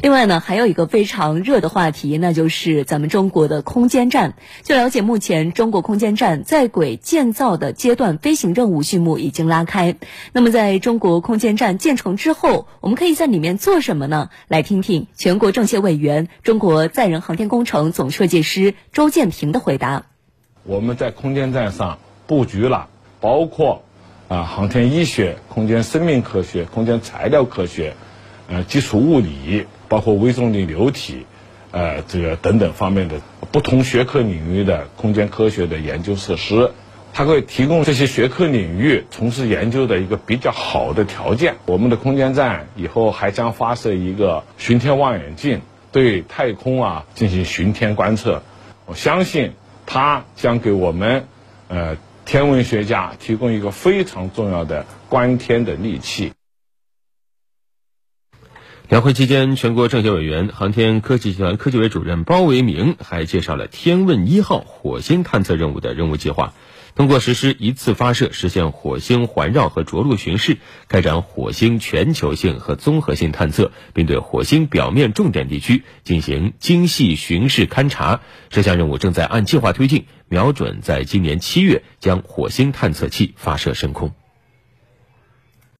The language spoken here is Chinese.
另外呢，还有一个非常热的话题，那就是咱们中国的空间站。据了解，目前中国空间站在轨建造的阶段飞行任务序幕已经拉开。那么，在中国空间站建成之后，我们可以在里面做什么呢？来听听全国政协委员、中国载人航天工程总设计师周建平的回答。我们在空间站上布局了，包括啊航天医学、空间生命科学、空间材料科学，呃基础物理。包括微重力流体，呃，这个等等方面的不同学科领域的空间科学的研究设施，它会提供这些学科领域从事研究的一个比较好的条件。我们的空间站以后还将发射一个巡天望远镜，对太空啊进行巡天观测。我相信它将给我们呃天文学家提供一个非常重要的观天的利器。两会期间，全国政协委员、航天科技集团科技委主任包维明还介绍了“天问一号”火星探测任务的任务计划。通过实施一次发射，实现火星环绕和着陆巡视，开展火星全球性和综合性探测，并对火星表面重点地区进行精细巡视勘察。这项任务正在按计划推进，瞄准在今年七月将火星探测器发射升空。